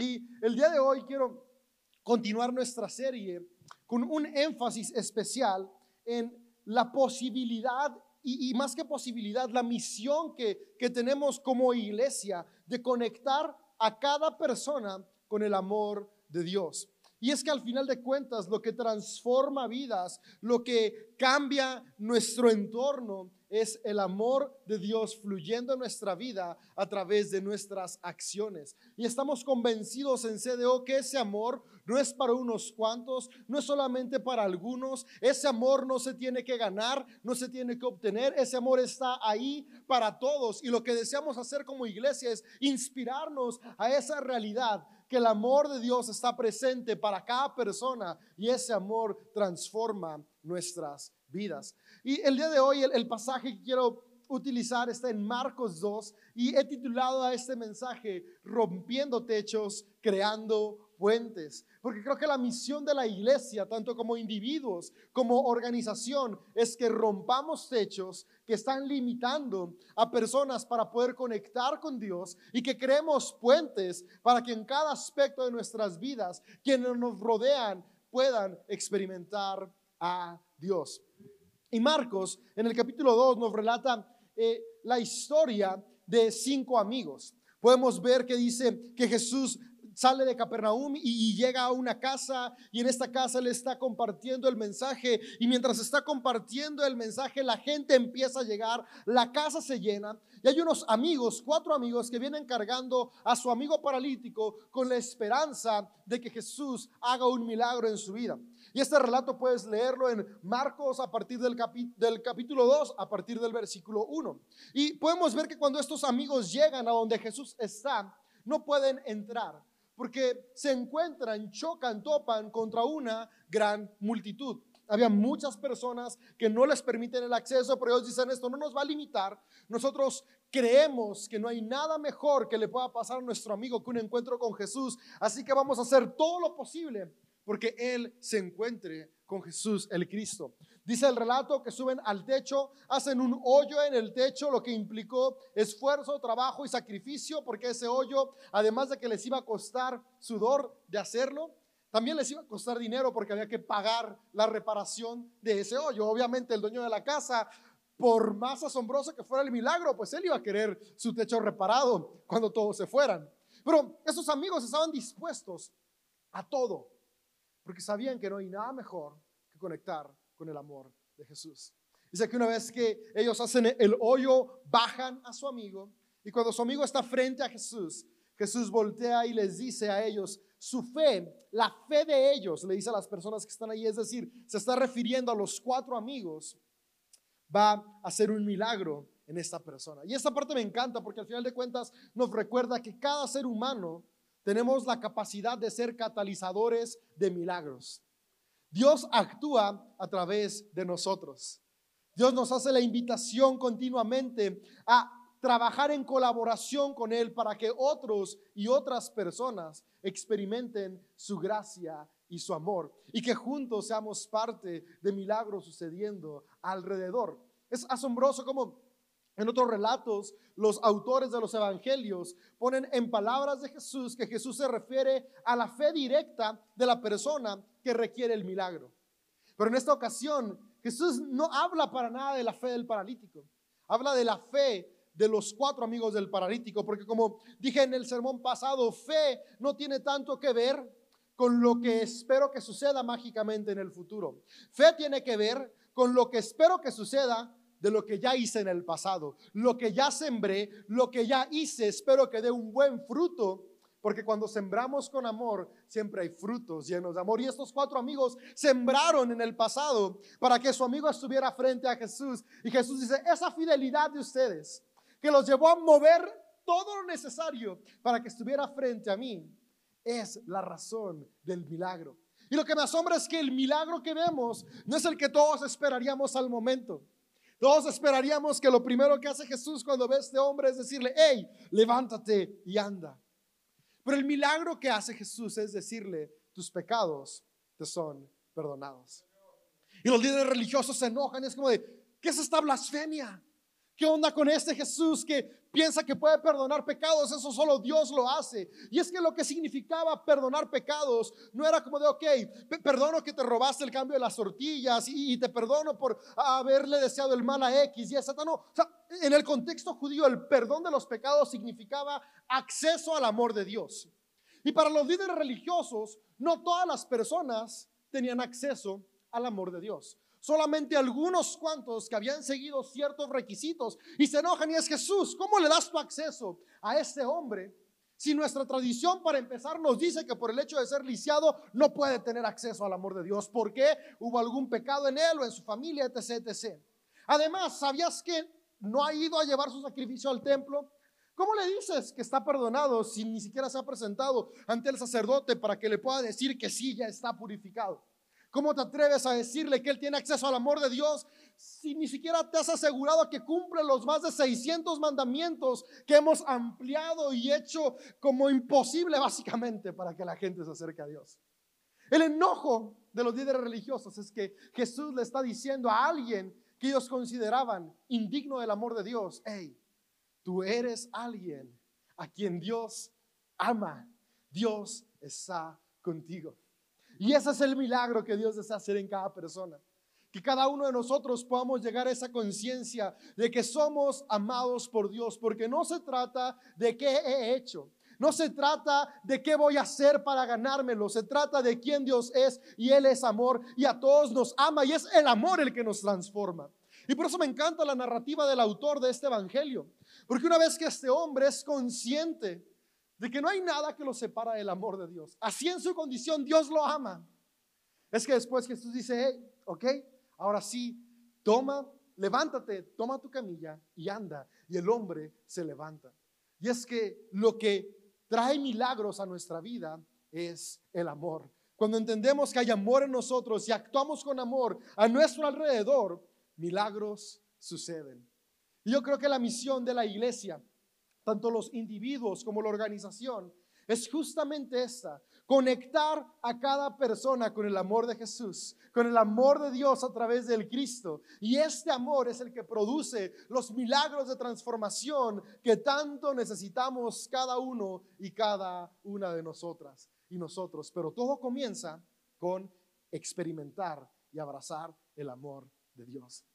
Y el día de hoy quiero continuar nuestra serie con un énfasis especial en la posibilidad y, más que posibilidad, la misión que, que tenemos como iglesia de conectar a cada persona con el amor de Dios. Y es que al final de cuentas lo que transforma vidas, lo que cambia nuestro entorno es el amor de Dios fluyendo en nuestra vida a través de nuestras acciones. Y estamos convencidos en CDO que ese amor no es para unos cuantos, no es solamente para algunos. Ese amor no se tiene que ganar, no se tiene que obtener. Ese amor está ahí para todos. Y lo que deseamos hacer como iglesia es inspirarnos a esa realidad que el amor de Dios está presente para cada persona y ese amor transforma nuestras vidas. Y el día de hoy el, pasaje que quiero utilizar está en Marcos 2 y he titulado a este mensaje Rompiendo techos, creando puentes. Porque creo que la misión de la iglesia, tanto como individuos como organización, es que rompamos techos que están limitando a personas para poder conectar con Dios y que creemos puentes para que en cada aspecto de nuestras vidas quienes nos rodean puedan experimentar a Dios. Y Marcos, en el capítulo 2, nos relata eh, la historia de cinco amigos. Podemos ver que dice que Jesús sale de Capernaum y, llega a una casa y en esta casa le está compartiendo el mensaje y mientras está compartiendo el mensaje la gente empieza a llegar, la casa se llena y hay unos amigos, cuatro amigos que vienen cargando a su amigo paralítico con la esperanza de que Jesús haga un milagro en su vida. Y este relato puedes leerlo en Marcos a partir del, capítulo 2, a partir del versículo 1. Y podemos ver que cuando estos amigos llegan a donde Jesús está, no pueden entrar porque se encuentran, chocan, topan contra una gran multitud. Había muchas personas que no les permiten el acceso, pero ellos dicen esto no nos va a limitar. Nosotros creemos que no hay nada mejor que le pueda pasar a nuestro amigo que un encuentro con Jesús. Así que vamos a hacer todo lo posible porque Él se encuentre con Jesús el Cristo. Dice el relato que suben al techo, hacen un hoyo en el techo, lo que implicó esfuerzo, trabajo y sacrificio, porque ese hoyo, además de que les iba a costar sudor de hacerlo, también les iba a costar dinero porque había que pagar la reparación de ese hoyo. Obviamente el dueño de la casa, por más asombroso que fuera el milagro, pues él iba a querer su techo reparado cuando todos se fueran. Pero esos amigos estaban dispuestos a todo, porque sabían que no hay nada mejor que conectar con el amor de Jesús. Dice que una vez que ellos hacen el hoyo, bajan a su amigo y cuando su amigo está frente a Jesús, Jesús voltea y les dice a ellos, su fe, la fe de ellos, le dice a las personas que están ahí, es decir, se está refiriendo a los cuatro amigos, va a hacer un milagro en esta persona. Y esta parte me encanta porque al final de cuentas nos recuerda que cada ser humano tenemos la capacidad de ser catalizadores de milagros. Dios actúa a través de nosotros. Dios nos hace la invitación continuamente a trabajar en colaboración con Él para que otros y otras personas experimenten su gracia y su amor y que juntos seamos parte de milagros sucediendo alrededor. Es asombroso como en otros relatos, los autores de los evangelios ponen en palabras de Jesús que Jesús se refiere a la fe directa de la persona que requiere el milagro. Pero en esta ocasión, Jesús no habla para nada de la fe del paralítico. Habla de la fe de los cuatro amigos del paralítico, porque como dije en el sermón pasado, fe no tiene tanto que ver con lo que espero que suceda mágicamente en el futuro. Fe tiene que ver con lo que espero que suceda de lo que ya hice en el pasado, lo que ya sembré, lo que ya hice, espero que dé un buen fruto, porque cuando sembramos con amor, siempre hay frutos llenos de amor. Y estos cuatro amigos sembraron en el pasado para que su amigo estuviera frente a Jesús. Y Jesús dice, esa fidelidad de ustedes, que los llevó a mover todo lo necesario para que estuviera frente a mí, es la razón del milagro. Y lo que me asombra es que el milagro que vemos no es el que todos esperaríamos al momento. Todos esperaríamos que lo primero que hace Jesús cuando ve a este hombre es decirle, hey, levántate y anda. Pero el milagro que hace Jesús es decirle, tus pecados te son perdonados. Y los líderes religiosos se enojan, es como de, ¿qué es esta blasfemia? ¿Qué onda con este Jesús que piensa que puede perdonar pecados, eso solo Dios lo hace. Y es que lo que significaba perdonar pecados no era como de, ok, perdono que te robaste el cambio de las tortillas y, te perdono por haberle deseado el mal a X y a Z. No, o sea, en el contexto judío el perdón de los pecados significaba acceso al amor de Dios. Y para los líderes religiosos, no todas las personas tenían acceso al amor de Dios. Solamente algunos cuantos que habían seguido ciertos requisitos y se enojan y es Jesús, ¿cómo le das tu acceso a este hombre? Si nuestra tradición para empezar nos dice que por el hecho de ser lisiado no puede tener acceso al amor de Dios, ¿por qué? Hubo algún pecado en él o en su familia, etc, etc. Además, ¿sabías que no ha ido a llevar su sacrificio al templo? ¿Cómo le dices que está perdonado si ni siquiera se ha presentado ante el sacerdote para que le pueda decir que sí, ya está purificado? ¿Cómo te atreves a decirle que Él tiene acceso al amor de Dios si ni siquiera te has asegurado que cumple los más de 600 mandamientos que hemos ampliado y hecho como imposible básicamente para que la gente se acerque a Dios? El enojo de los líderes religiosos es que Jesús le está diciendo a alguien que ellos consideraban indigno del amor de Dios, hey, tú eres alguien a quien Dios ama, Dios está contigo. Y ese es el milagro que Dios desea hacer en cada persona. Que cada uno de nosotros podamos llegar a esa conciencia de que somos amados por Dios, porque no se trata de qué he hecho, no se trata de qué voy a hacer para ganármelo, se trata de quién Dios es y Él es amor y a todos nos ama y es el amor el que nos transforma. Y por eso me encanta la narrativa del autor de este Evangelio, porque una vez que este hombre es consciente de que no hay nada que lo separa del amor de Dios. Así en su condición Dios lo ama. Es que después Jesús dice, ok, ahora sí, toma, levántate, toma tu camilla y anda. Y el hombre se levanta. Y es que lo que trae milagros a nuestra vida es el amor. Cuando entendemos que hay amor en nosotros y actuamos con amor a nuestro alrededor, milagros suceden. Y yo creo que la misión de la iglesia tanto los individuos como la organización, es justamente esta, conectar a cada persona con el amor de Jesús, con el amor de Dios a través del Cristo. Y este amor es el que produce los milagros de transformación que tanto necesitamos cada uno y cada una de nosotras y nosotros. Pero todo comienza con experimentar y abrazar el amor de Dios.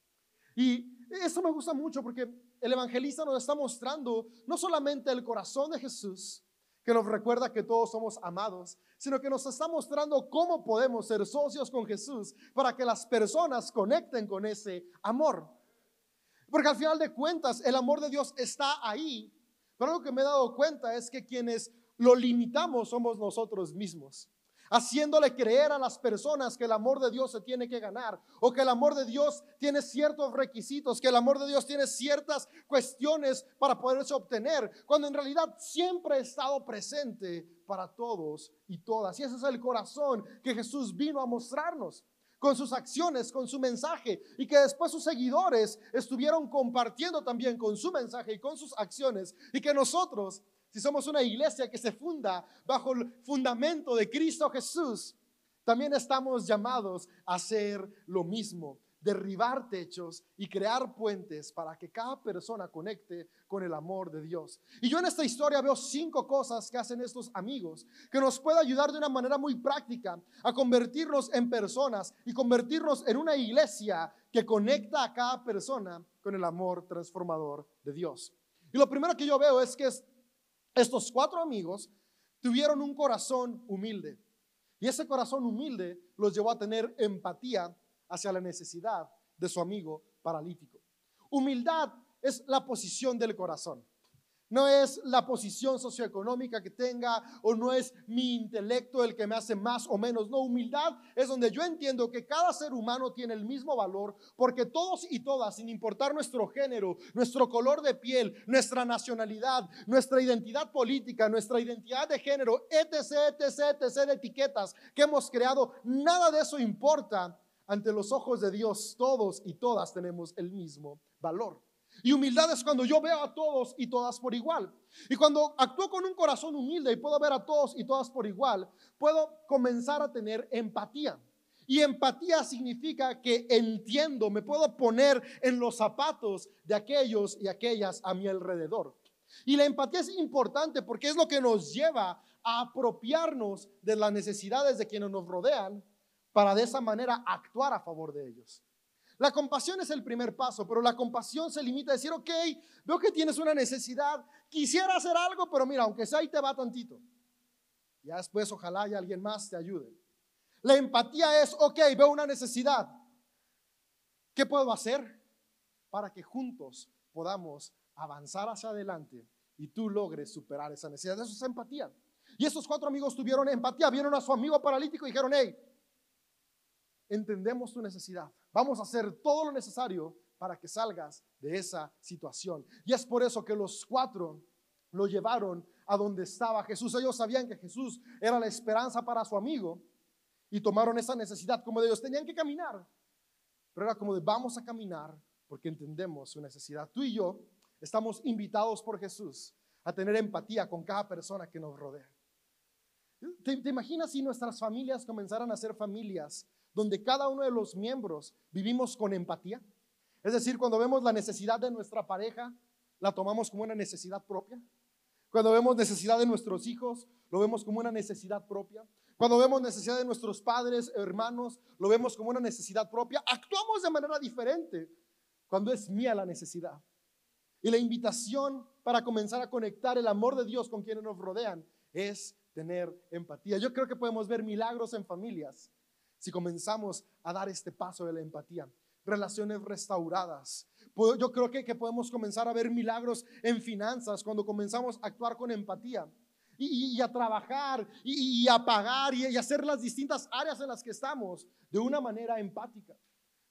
Y eso me gusta mucho porque el evangelista nos está mostrando no solamente el corazón de Jesús, que nos recuerda que todos somos amados, sino que nos está mostrando cómo podemos ser socios con Jesús para que las personas conecten con ese amor. Porque al final de cuentas, el amor de Dios está ahí. Pero lo que me he dado cuenta es que quienes lo limitamos somos nosotros mismos haciéndole creer a las personas que el amor de Dios se tiene que ganar o que el amor de Dios tiene ciertos requisitos, que el amor de Dios tiene ciertas cuestiones para poderse obtener, cuando en realidad siempre ha estado presente para todos y todas. Y ese es el corazón que Jesús vino a mostrarnos con sus acciones, con su mensaje, y que después sus seguidores estuvieron compartiendo también con su mensaje y con sus acciones, y que nosotros si somos una iglesia que se funda bajo el fundamento de Cristo Jesús, también estamos llamados a hacer lo mismo, derribar techos y crear puentes para que cada persona conecte con el amor de Dios. Y yo en esta historia veo cinco cosas que hacen estos amigos que nos puede ayudar de una manera muy práctica a convertirnos en personas y convertirnos en una iglesia que conecta a cada persona con el amor transformador de Dios. Y lo primero que yo veo es que es estos cuatro amigos tuvieron un corazón humilde. Y ese corazón humilde los llevó a tener empatía hacia la necesidad de su amigo paralítico. Humildad es la posición del corazón. No es la posición socioeconómica que tenga o no es mi intelecto el que me hace más o menos. No, humildad es donde yo entiendo que cada ser humano tiene el mismo valor porque todos y todas, sin importar nuestro género, nuestro color de piel, nuestra nacionalidad, nuestra identidad política, nuestra identidad de género, etc., etc., etc., de etiquetas que hemos creado, nada de eso importa ante los ojos de Dios. Todos y todas tenemos el mismo valor. Y humildad es cuando yo veo a todos y todas por igual. Y cuando actúo con un corazón humilde y puedo ver a todos y todas por igual, puedo comenzar a tener empatía. Y empatía significa que entiendo, me puedo poner en los zapatos de aquellos y aquellas a mi alrededor. Y la empatía es importante porque es lo que nos lleva a apropiarnos de las necesidades de quienes nos rodean para de esa manera actuar a favor de ellos. La compasión es el primer paso, pero la compasión se limita a decir, ok, veo que tienes una necesidad, quisiera hacer algo, pero mira, aunque sea ahí te va tantito. Ya después ojalá haya alguien más te ayude. La empatía es, ok, veo una necesidad. ¿Qué puedo hacer para que juntos podamos avanzar hacia adelante y tú logres superar esa necesidad? Eso es empatía. Y esos cuatro amigos tuvieron empatía, vieron a su amigo paralítico y dijeron, hey, entendemos tu necesidad. Vamos a hacer todo lo necesario para que salgas de esa situación. Y es por eso que los cuatro lo llevaron a donde estaba Jesús. Ellos sabían que Jesús era la esperanza para su amigo y tomaron esa necesidad como de ellos. Tenían que caminar, pero era como de vamos a caminar porque entendemos su necesidad. Tú y yo estamos invitados por Jesús a tener empatía con cada persona que nos rodea. ¿Te, te imaginas si nuestras familias comenzaran a ser familias donde cada uno de los miembros vivimos con empatía? Es decir, cuando vemos la necesidad de nuestra pareja, la tomamos como una necesidad propia. Cuando vemos necesidad de nuestros hijos, lo vemos como una necesidad propia. Cuando vemos necesidad de nuestros padres, hermanos, lo vemos como una necesidad propia. Actuamos de manera diferente cuando es mía la necesidad. Y la invitación para comenzar a conectar el amor de Dios con quienes nos rodean es tener empatía. Yo creo que podemos ver milagros en familias si comenzamos a dar este paso de la empatía. Relaciones restauradas, yo creo que, que podemos comenzar a ver milagros en finanzas cuando comenzamos a actuar con empatía. Y, a trabajar y, a pagar y, a hacer las distintas áreas en las que estamos de una manera empática.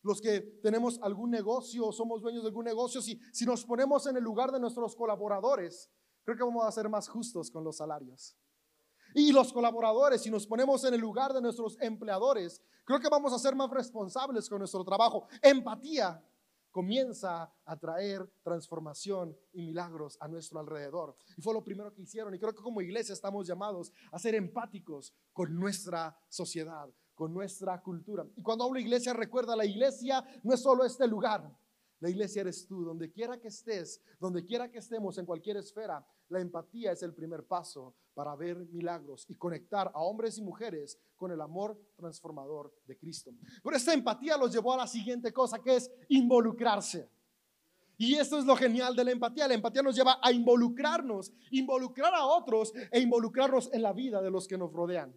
Los que tenemos algún negocio, somos dueños de algún negocio, si, si nos ponemos en el lugar de nuestros colaboradores, creo que vamos a ser más justos con los salarios. Y los colaboradores, si nos ponemos en el lugar de nuestros empleadores, creo que vamos a ser más responsables con nuestro trabajo. Empatía comienza a traer transformación y milagros a nuestro alrededor. Y fue lo primero que hicieron. Y creo que como iglesia estamos llamados a ser empáticos con nuestra sociedad, con nuestra cultura. Y cuando hablo iglesia, recuerda, la iglesia no es solo este lugar. La iglesia eres tú, donde quiera que estés, donde quiera que estemos, en cualquier esfera, la empatía es el primer paso para ver milagros y conectar a hombres y mujeres con el amor transformador de Cristo. Pero esta empatía los llevó a la siguiente cosa, que es involucrarse. Y esto es lo genial de la empatía. La empatía nos lleva a involucrarnos, involucrar a otros e involucrarnos en la vida de los que nos rodean.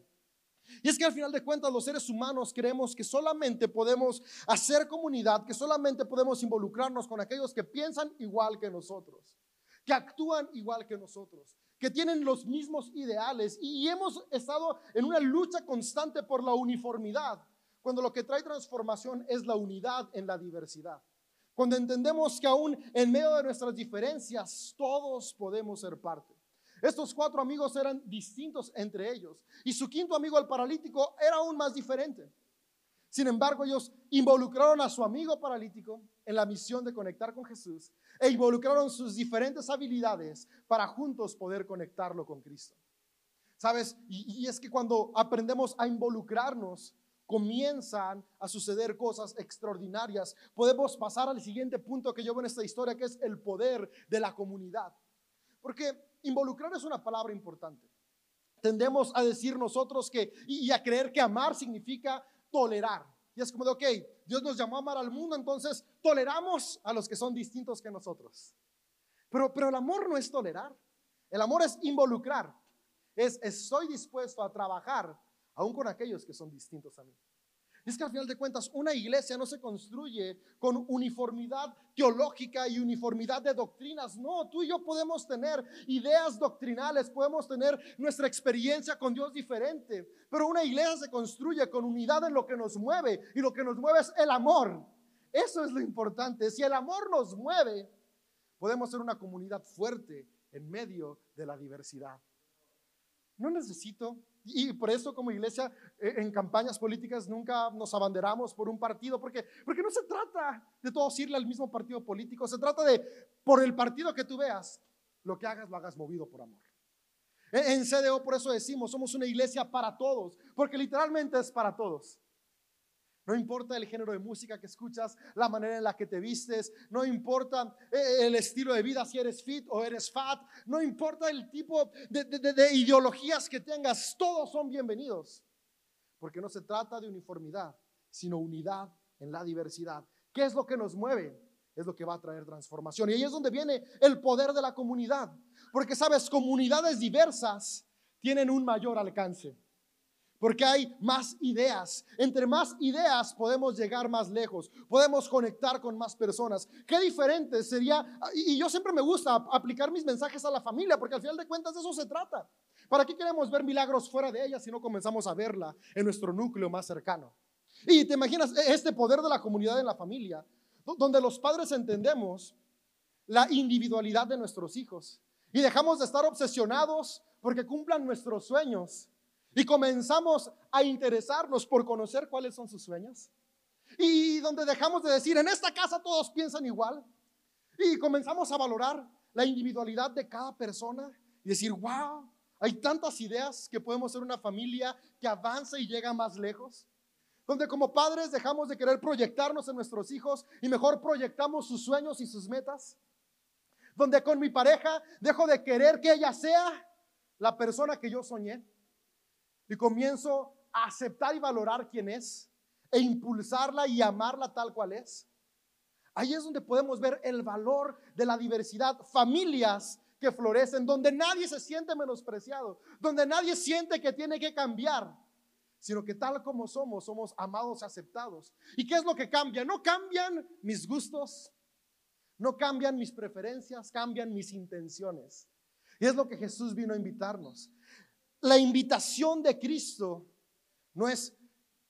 Y es que al final de cuentas los seres humanos creemos que solamente podemos hacer comunidad, que solamente podemos involucrarnos con aquellos que piensan igual que nosotros, que actúan igual que nosotros, que tienen los mismos ideales. Y hemos estado en una lucha constante por la uniformidad, cuando lo que trae transformación es la unidad en la diversidad. Cuando entendemos que aún en medio de nuestras diferencias todos podemos ser parte. Estos cuatro amigos eran distintos entre ellos y su quinto amigo, el paralítico, era aún más diferente. Sin embargo, ellos involucraron a su amigo paralítico en la misión de conectar con Jesús e involucraron sus diferentes habilidades para juntos poder conectarlo con Cristo. ¿Sabes? Y, es que cuando aprendemos a involucrarnos, comienzan a suceder cosas extraordinarias. Podemos pasar al siguiente punto que yo veo en esta historia, que es el poder de la comunidad. Porque involucrar es una palabra importante. Tendemos a decir nosotros que, y a creer que amar significa tolerar. Y es como de, ok, Dios nos llamó a amar al mundo, entonces toleramos a los que son distintos que nosotros. Pero, pero el amor no es tolerar. El amor es involucrar. Es estoy dispuesto a trabajar aún con aquellos que son distintos a mí es que al final de cuentas una iglesia no se construye con uniformidad teológica y uniformidad de doctrinas. No, tú y yo podemos tener ideas doctrinales, podemos tener nuestra experiencia con Dios diferente, pero una iglesia se construye con unidad en lo que nos mueve y lo que nos mueve es el amor. Eso es lo importante. Si el amor nos mueve, podemos ser una comunidad fuerte en medio de la diversidad. No necesito y por eso como iglesia eh, en campañas políticas nunca nos abanderamos por un partido, porque, porque no se trata de todos irle al mismo partido político, se trata de, por el partido que tú veas, lo que hagas lo hagas movido por amor. En, CDO por eso decimos, somos una iglesia para todos, porque literalmente es para todos. No importa el género de música que escuchas, la manera en la que te vistes, no importa eh, el estilo de vida, si eres fit o eres fat, no importa el tipo de, de ideologías que tengas, todos son bienvenidos. Porque no se trata de uniformidad, sino unidad en la diversidad. ¿Qué es lo que nos mueve? Es lo que va a traer transformación. Y ahí es donde viene el poder de la comunidad. Porque, sabes, comunidades diversas tienen un mayor alcance. Porque hay más ideas. Entre más ideas podemos llegar más lejos. Podemos conectar con más personas. Qué diferente sería. Y yo siempre me gusta aplicar mis mensajes a la familia, porque al final de cuentas de eso se trata. ¿Para qué queremos ver milagros fuera de ella si no comenzamos a verla en nuestro núcleo más cercano? Y te imaginas e, este poder de la comunidad en la familia, donde los padres entendemos la individualidad de nuestros hijos y dejamos de estar obsesionados porque cumplan nuestros sueños y comenzamos a interesarnos por conocer cuáles son sus sueños. Y donde dejamos de decir, en esta casa todos piensan igual. Y comenzamos a valorar la individualidad de cada persona y decir, wow, hay tantas ideas que podemos ser una familia que avanza y llega más lejos. Donde como padres dejamos de querer proyectarnos en nuestros hijos y mejor proyectamos sus sueños y sus metas. Donde con mi pareja dejo de querer que ella sea la persona que yo soñé y comienzo a aceptar y valorar quién es e impulsarla y amarla tal cual es. Ahí es donde podemos ver el valor de la diversidad, familias que florecen, donde nadie se siente menospreciado, donde nadie siente que tiene que cambiar, sino que tal como somos, somos amados aceptados. ¿Y qué es lo que cambia? No cambian mis gustos, no cambian mis preferencias, cambian mis intenciones. Y es lo que Jesús vino a invitarnos. La invitación de Cristo no es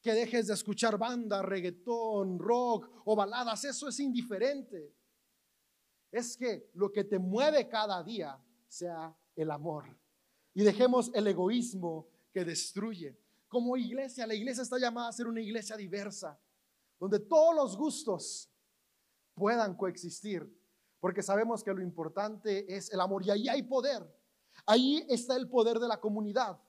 que dejes de escuchar banda, reggaetón, rock o baladas, eso es indiferente. Es que lo que te mueve cada día sea el amor. Y dejemos el egoísmo que destruye. Como iglesia, la iglesia está llamada a ser una iglesia diversa, donde todos los gustos puedan coexistir, porque sabemos que lo importante es el amor y ahí hay poder. Ahí está el poder de la comunidad,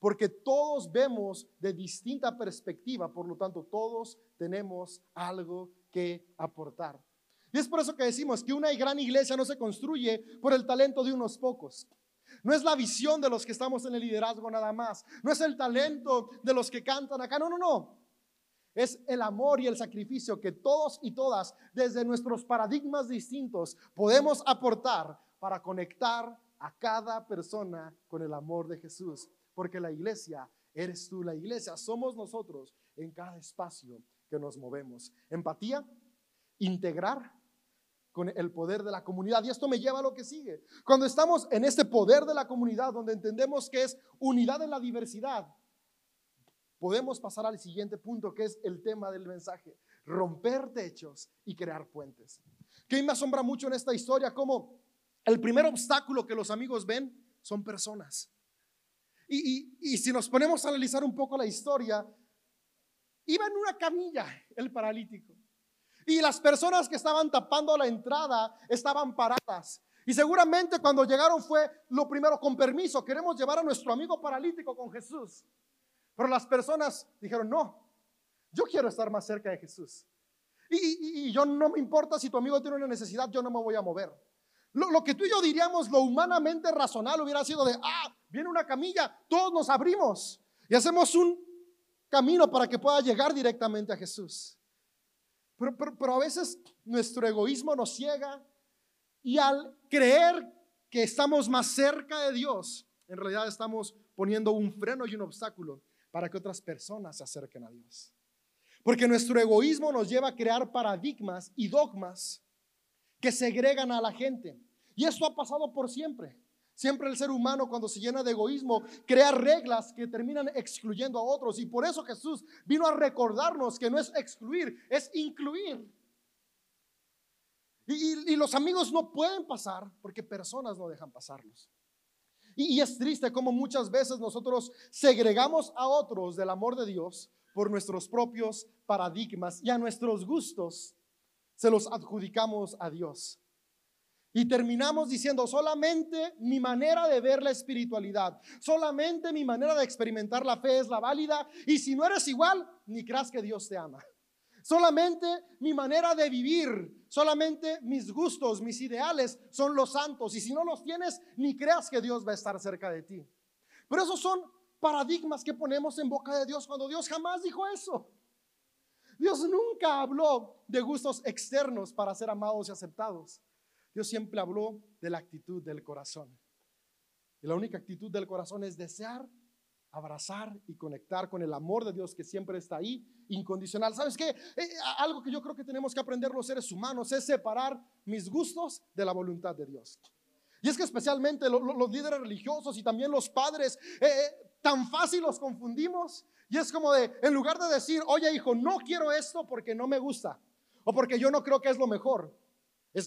porque todos vemos de distinta perspectiva, por lo tanto todos tenemos algo que aportar. Y es por eso que decimos que una gran iglesia no se construye por el talento de unos pocos. No es la visión de los que estamos en el liderazgo nada más. No es el talento de los que cantan acá. No, no, no. Es el amor y el sacrificio que todos y todas, desde nuestros paradigmas distintos, podemos aportar para conectar a cada persona con el amor de Jesús. Porque la iglesia eres tú, la iglesia somos nosotros en cada espacio que nos movemos. Empatía, integrar con el poder de la comunidad. Y esto me lleva a lo que sigue. Cuando estamos en este poder de la comunidad, donde entendemos que es unidad en la diversidad, podemos pasar al siguiente punto, que es el tema del mensaje, romper techos y crear puentes. Que me asombra mucho en esta historia, como el primer obstáculo que los amigos ven son personas. Y, si nos ponemos a analizar un poco la historia, iba en una camilla el paralítico. Y las personas que estaban tapando la entrada estaban paradas. Y seguramente cuando llegaron fue lo primero, con permiso, queremos llevar a nuestro amigo paralítico con Jesús. Pero las personas dijeron, no, yo quiero estar más cerca de Jesús. y, yo no me importa si tu amigo tiene una necesidad, yo no me voy a mover. Lo, que tú y yo diríamos lo humanamente razonable hubiera sido de, ah, viene una camilla, todos nos abrimos y hacemos un camino para que pueda llegar directamente a Jesús. Pero, pero, a veces nuestro egoísmo nos ciega y al creer que estamos más cerca de Dios, en realidad estamos poniendo un freno y un obstáculo para que otras personas se acerquen a Dios. Porque nuestro egoísmo nos lleva a crear paradigmas y dogmas que segregan a la gente. Y esto ha pasado por siempre. Siempre el ser humano cuando se llena de egoísmo crea reglas que terminan excluyendo a otros. Y por eso Jesús vino a recordarnos que no es excluir, es incluir. Y, los amigos no pueden pasar porque personas no dejan pasarlos. Y, y es triste como muchas veces nosotros segregamos a otros del amor de Dios por nuestros propios paradigmas y a nuestros gustos se los adjudicamos a Dios. Y terminamos diciendo, solamente mi manera de ver la espiritualidad, solamente mi manera de experimentar la fe es la válida. Y si no eres igual, ni creas que Dios te ama. Solamente mi manera de vivir, solamente mis gustos, mis ideales son los santos. Y si no los tienes, ni creas que Dios va a estar cerca de ti. Pero esos son paradigmas que ponemos en boca de Dios cuando Dios jamás dijo eso. Dios nunca habló de gustos externos para ser amados y aceptados. Dios siempre habló de la actitud del corazón. Y la única actitud del corazón es desear, abrazar y conectar con el amor de Dios que siempre está ahí, incondicional. ¿Sabes qué? Eh, algo que yo creo que tenemos que aprender los seres humanos es separar mis gustos de la voluntad de Dios. Y es que especialmente los, líderes religiosos y también los padres, eh, eh, tan fácil los confundimos. Y es como de, en lugar de decir, oye hijo, no quiero esto porque no me gusta, o porque yo no creo que es lo mejor,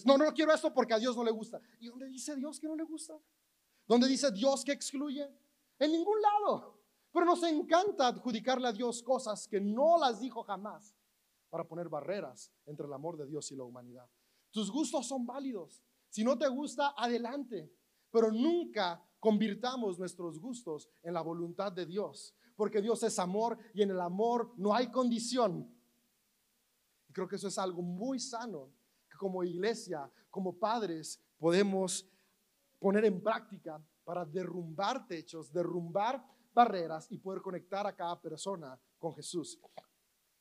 no, no quiero esto porque a Dios no le gusta. ¿Y dónde dice Dios que no le gusta? ¿Dónde dice Dios que excluye? En ningún lado. Pero nos encanta adjudicarle a Dios cosas que no las dijo jamás para poner barreras entre el amor de Dios y la humanidad. Tus gustos son válidos. Si no te gusta, adelante. Pero nunca convirtamos nuestros gustos en la voluntad de Dios. Porque Dios es amor y en el amor no hay condición. Y creo que eso es algo muy sano como iglesia, como padres, podemos poner en práctica para derrumbar techos, derrumbar barreras y poder conectar a cada persona con Jesús.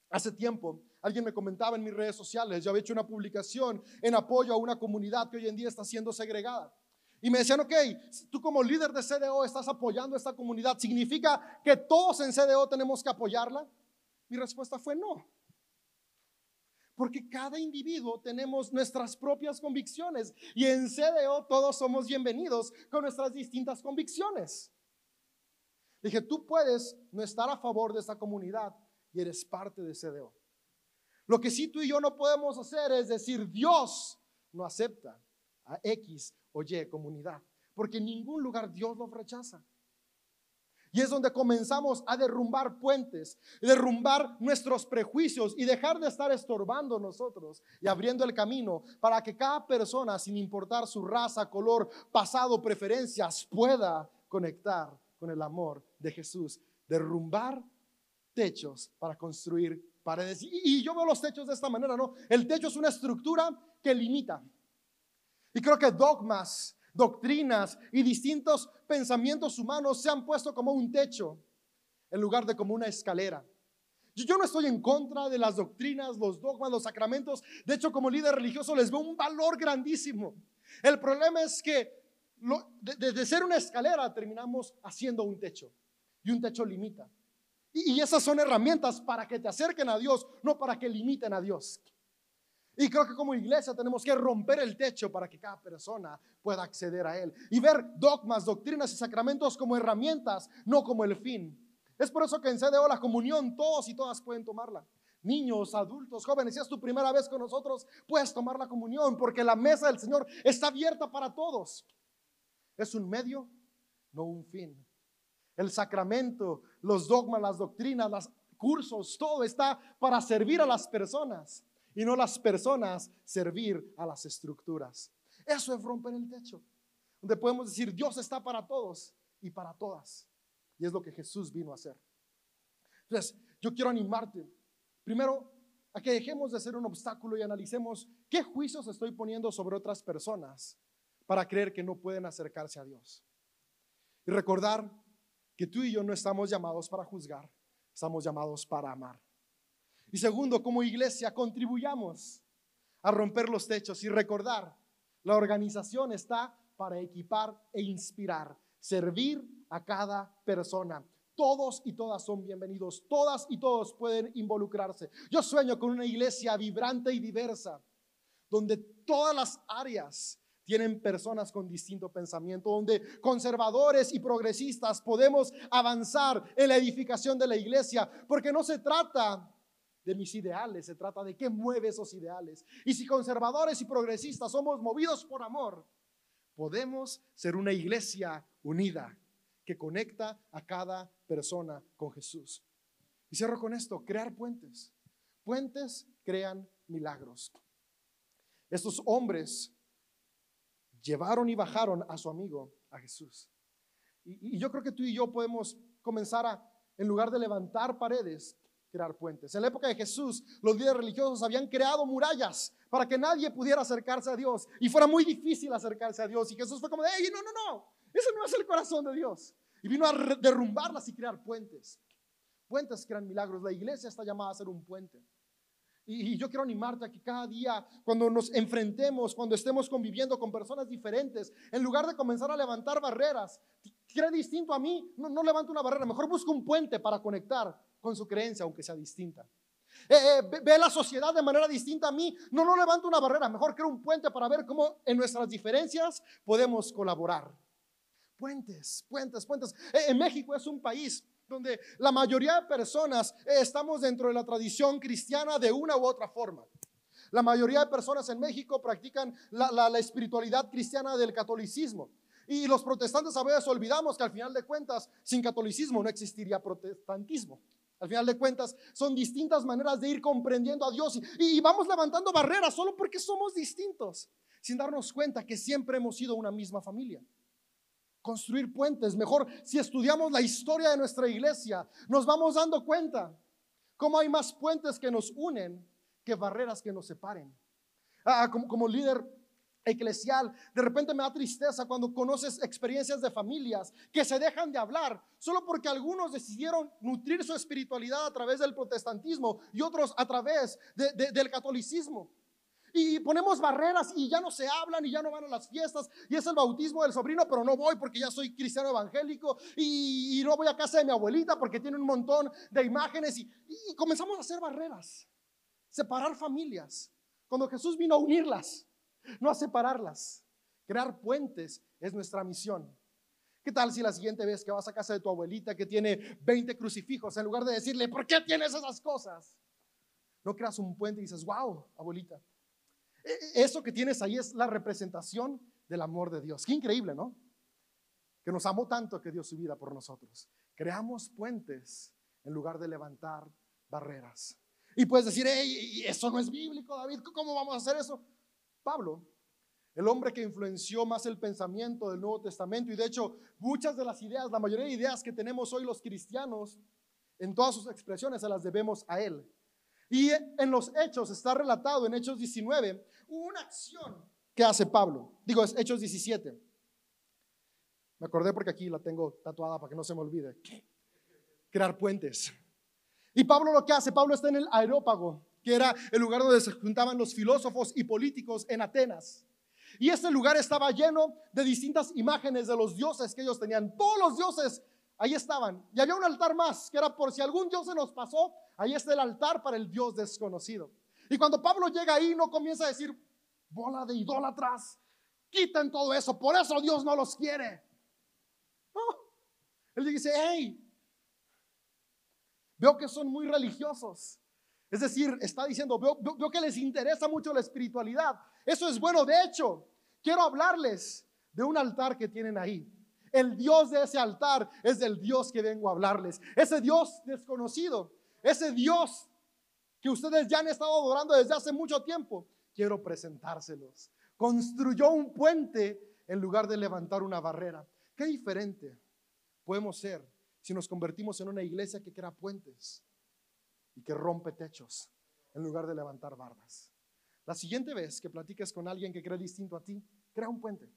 Hace tiempo alguien me comentaba en mis redes sociales, yo había hecho una publicación en apoyo a una comunidad que hoy en día está siendo segregada. Y me decían, ok, tú como líder de CDO estás apoyando a esta comunidad, ¿significa que todos en CDO tenemos que apoyarla? Mi respuesta fue no. Porque cada individuo tenemos nuestras propias convicciones y en CDO todos somos bienvenidos con nuestras distintas convicciones. Dije, tú puedes no estar a favor de esta comunidad y eres parte de CDO. Lo que sí tú y yo no podemos hacer es decir, Dios no acepta a X o Y comunidad, porque en ningún lugar Dios lo rechaza. Y es donde comenzamos a derrumbar puentes, derrumbar nuestros prejuicios y dejar de estar estorbando nosotros y abriendo el camino para que cada persona, sin importar su raza, color, pasado, preferencias, pueda conectar con el amor de Jesús. Derrumbar techos para construir paredes. Y, yo veo los techos de esta manera, ¿no? El techo es una estructura que limita. Y creo que dogmas, doctrinas y distintos pensamientos humanos se han puesto como un techo en lugar de como una escalera. Yo no estoy en contra de las doctrinas, los dogmas, los sacramentos. De hecho, como líder religioso les veo un valor grandísimo. El problema es que desde ser una escalera terminamos haciendo un techo. Y un techo limita. y esas son herramientas para que te acerquen a Dios, no para que limiten a Dios. Y creo que como iglesia tenemos que romper el techo para que cada persona pueda acceder a Él y ver dogmas, doctrinas y sacramentos como herramientas, no como el fin. Es por eso que en CDO la comunión todos y todas pueden tomarla. Niños, adultos, jóvenes, si es tu primera vez con nosotros, puedes tomar la comunión porque la mesa del Señor está abierta para todos. Es un medio, no un fin. El sacramento, los dogmas, las doctrinas, los cursos, todo está para servir a las personas y no las personas servir a las estructuras. Eso es romper el techo, donde podemos decir Dios está para todos y para todas. Y es lo que Jesús vino a hacer. Entonces, yo quiero animarte, primero, a que dejemos de ser un obstáculo y analicemos qué juicios estoy poniendo sobre otras personas para creer que no pueden acercarse a Dios. Y recordar que tú y yo no estamos llamados para juzgar, estamos llamados para amar. Y segundo, como iglesia, contribuyamos a romper los techos y recordar, la organización está para equipar e inspirar, servir a cada persona. Todos y todas son bienvenidos, todas y todos pueden involucrarse. Yo sueño con una iglesia vibrante y diversa, donde todas las áreas tienen personas con distinto pensamiento, donde conservadores y progresistas podemos avanzar en la edificación de la iglesia, porque no se trata de mis ideales, se trata de qué mueve esos ideales. Y si conservadores y progresistas somos movidos por amor, podemos ser una iglesia unida que conecta a cada persona con Jesús. Y cierro con esto, crear puentes. Puentes crean milagros. Estos hombres llevaron y bajaron a su amigo, a Jesús. Y, y yo creo que tú y yo podemos comenzar a, en lugar de levantar paredes, crear puentes. En la época de Jesús, los líderes religiosos habían creado murallas para que nadie pudiera acercarse a Dios y fuera muy difícil acercarse a Dios. Y Jesús fue como, hey, no, no, no, ese no es el corazón de Dios. Y vino a derrumbarlas y crear puentes. Puentes crean milagros. La iglesia está llamada a ser un puente. Y, yo quiero animarte a que cada día, cuando nos enfrentemos, cuando estemos conviviendo con personas diferentes, en lugar de comenzar a levantar barreras, cree distinto a mí, no, levante una barrera, mejor busca un puente para conectar con su creencia, aunque sea distinta. Eh, eh, ve, la sociedad de manera distinta a mí, no, no levanta una barrera, mejor crea un puente para ver cómo en nuestras diferencias podemos colaborar. Puentes, puentes, puentes. Eh, en México es un país donde la mayoría de personas estamos dentro de la tradición cristiana de una u otra forma. La mayoría de personas en México practican la espiritualidad cristiana del catolicismo. Y los protestantes a veces olvidamos que al final de cuentas, sin catolicismo no existiría protestantismo. Al final de cuentas, son distintas maneras de ir comprendiendo a Dios y, vamos levantando barreras solo porque somos distintos, sin darnos cuenta que siempre hemos sido una misma familia. Construir puentes, mejor si estudiamos la historia de nuestra iglesia, nos vamos dando cuenta cómo hay más puentes que nos unen que barreras que nos separen. Ah, como, como líder eclesial. De repente me da tristeza cuando conoces experiencias de familias que se dejan de hablar solo porque algunos decidieron nutrir su espiritualidad a través del protestantismo y otros a través del catolicismo. Y ponemos barreras y ya no se hablan y ya no van a las fiestas y es el bautismo del sobrino, pero no voy porque ya soy cristiano evangélico y, no voy a casa de mi abuelita porque tiene un montón de imágenes y, comenzamos a hacer barreras, separar familias, cuando Jesús vino a unirlas no a separarlas. Crear puentes es nuestra misión. ¿Qué tal si la siguiente vez que vas a casa de tu abuelita que tiene 20 crucifijos, en lugar de decirle, ¿por qué tienes esas cosas? No creas un puente y dices, wow, abuelita. E, e, eso que tienes ahí es la representación del amor de Dios. Qué increíble, ¿no? Que nos amó tanto que dio su vida por nosotros. Creamos puentes en lugar de levantar barreras. Y puedes decir, hey, eso no es bíblico, David, ¿cómo vamos a hacer eso? Pablo, el hombre que influenció más el pensamiento del Nuevo Testamento y de hecho muchas de las ideas, la mayoría de ideas que tenemos hoy los cristianos, en todas sus expresiones se las debemos a él. Y en los hechos está relatado en Hechos 19 una acción que hace Pablo. Digo, es Hechos 17. Me acordé porque aquí la tengo tatuada para que no se me olvide. Crear puentes. Y Pablo lo que hace, Pablo está en el aerópago que era el lugar donde se juntaban los filósofos y políticos en Atenas. Y este lugar estaba lleno de distintas imágenes de los dioses que ellos tenían. Todos los dioses ahí estaban. Y había un altar más, que era por si algún dios se nos pasó, ahí está el altar para el dios desconocido. Y cuando Pablo llega ahí, no comienza a decir, bola de idólatras, quiten todo eso, por eso Dios no los quiere. Él dice, hey, veo que son muy religiosos. Es decir, está diciendo, veo, que les interesa mucho la espiritualidad. Eso es bueno. De hecho, quiero hablarles de un altar que tienen ahí. El Dios de ese altar es el Dios que vengo a hablarles. Ese Dios desconocido, ese Dios que ustedes ya han estado adorando desde hace mucho tiempo, quiero presentárselos. Construyó un puente en lugar de levantar una barrera. Qué diferente podemos ser si nos convertimos en una iglesia que crea puentes y que rompe techos en lugar de levantar bardas. La siguiente vez que platiques con alguien que cree distinto a ti, crea un puente.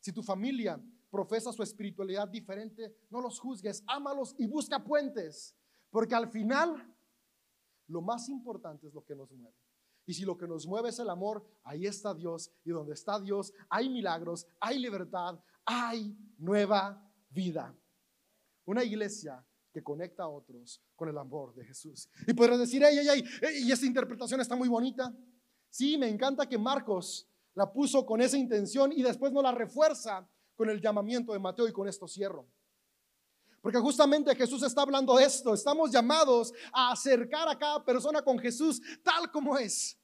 Si tu familia profesa su espiritualidad diferente, no los juzgues, ámalos y busca puentes, porque al final lo más importante es lo que nos mueve. Y si lo que nos mueve es el amor, ahí está Dios. Y donde está Dios, hay milagros, hay libertad, hay nueva vida. Una iglesia que conecta a otros con el amor de Jesús. Y podrás decir, ay, ay, ay, y esta interpretación está muy bonita. Sí, me encanta que Marcos la puso con esa intención y después no la refuerza con el llamamiento de Mateo y con esto cierro. Porque justamente Jesús está hablando de esto. Estamos llamados a acercar a cada persona con Jesús tal como es.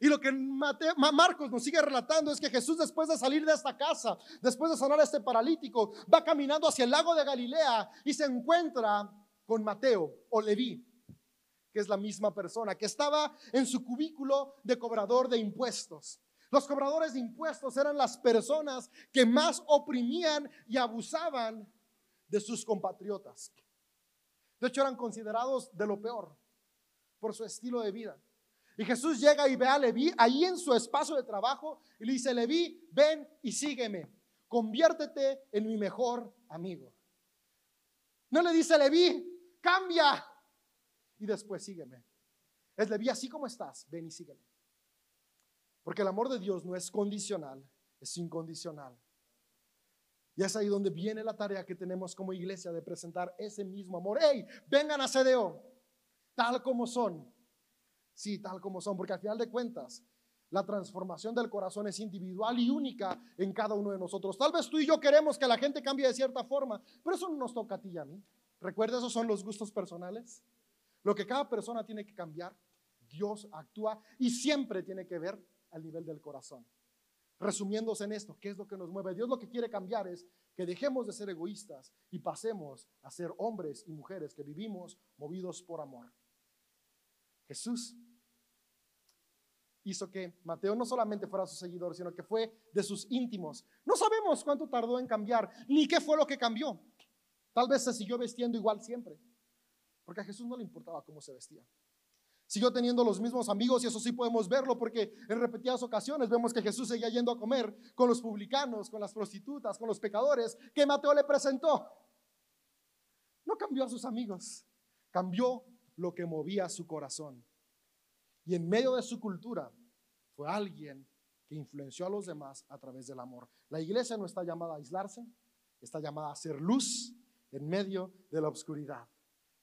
Y lo que Marcos nos sigue relatando es que Jesús después de salir de esta casa, después de sanar a este paralítico, va caminando hacia el lago de Galilea y se encuentra con Mateo o Leví, que es la misma persona, que estaba en su cubículo de cobrador de impuestos. Los cobradores de impuestos eran las personas que más oprimían y abusaban de sus compatriotas. De hecho, eran considerados de lo peor por su estilo de vida. Y Jesús llega y ve a Leví ahí en su espacio de trabajo y le dice, Leví, ven y sígueme, conviértete en mi mejor amigo. No le dice, Leví, cambia y después sígueme. Es Leví, así como estás, ven y sígueme. Porque el amor de Dios no es condicional, es incondicional. Y es ahí donde viene la tarea que tenemos como iglesia de presentar ese mismo amor. ¡Hey! Vengan a CDO, tal como son. Sí, tal como son, porque al final de cuentas, la transformación del corazón es individual y única en cada uno de nosotros. Tal vez tú y yo queremos que la gente cambie de cierta forma, pero eso no nos toca a ti y a mí. Recuerda, esos son los gustos personales. Lo que cada persona tiene que cambiar, Dios actúa y siempre tiene que ver al nivel del corazón. Resumiéndose en esto, ¿qué es lo que nos mueve? Dios lo que quiere cambiar es que dejemos de ser egoístas y pasemos a ser hombres y mujeres que vivimos movidos por amor. Jesús hizo que Mateo no solamente fuera su seguidor, sino que fue de sus íntimos. No sabemos cuánto tardó en cambiar, ni qué fue lo que cambió. Tal vez se siguió vestiendo igual siempre, porque a Jesús no le importaba cómo se vestía. Siguió teniendo los mismos amigos y eso sí podemos verlo porque en repetidas ocasiones vemos que Jesús seguía yendo a comer con los publicanos, con las prostitutas, con los pecadores que Mateo le presentó. No cambió a sus amigos, cambió lo que movía su corazón. Y en medio de su cultura fue alguien que influenció a los demás a través del amor. La iglesia no está llamada a aislarse, está llamada a ser luz en medio de la oscuridad.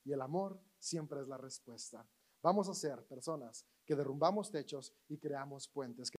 Y el amor siempre es la respuesta. Vamos a ser personas que derrumbamos techos y creamos puentes.